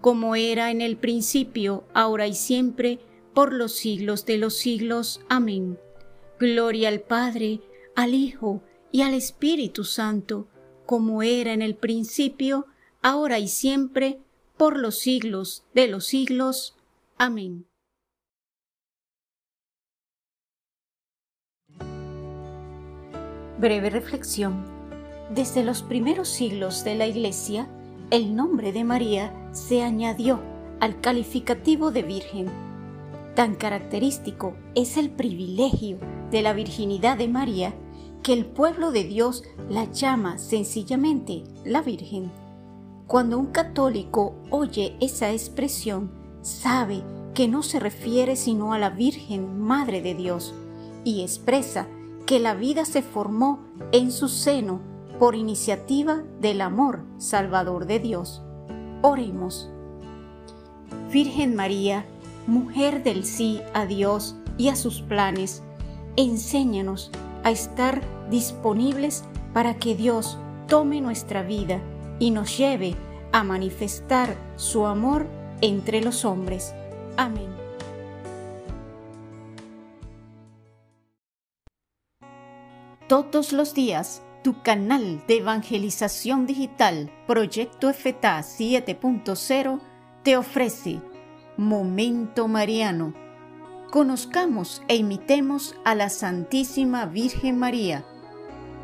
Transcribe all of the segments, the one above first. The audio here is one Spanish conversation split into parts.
como era en el principio, ahora y siempre, por los siglos de los siglos. Amén. Gloria al Padre, al Hijo y al Espíritu Santo, como era en el principio, ahora y siempre, por los siglos de los siglos. Amén. Breve reflexión. Desde los primeros siglos de la Iglesia, el nombre de María se añadió al calificativo de Virgen. Tan característico es el privilegio de la virginidad de María que el pueblo de Dios la llama sencillamente la Virgen. Cuando un católico oye esa expresión, sabe que no se refiere sino a la Virgen Madre de Dios y expresa que la vida se formó en su seno por iniciativa del amor salvador de Dios. Oremos. Virgen María, mujer del sí a Dios y a sus planes, enséñanos a estar disponibles para que Dios tome nuestra vida y nos lleve a manifestar su amor entre los hombres. Amén. Todos los días tu canal de evangelización digital Proyecto FTA 7.0 te ofrece Momento Mariano. Conozcamos e imitemos a la Santísima Virgen María.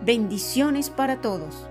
Bendiciones para todos.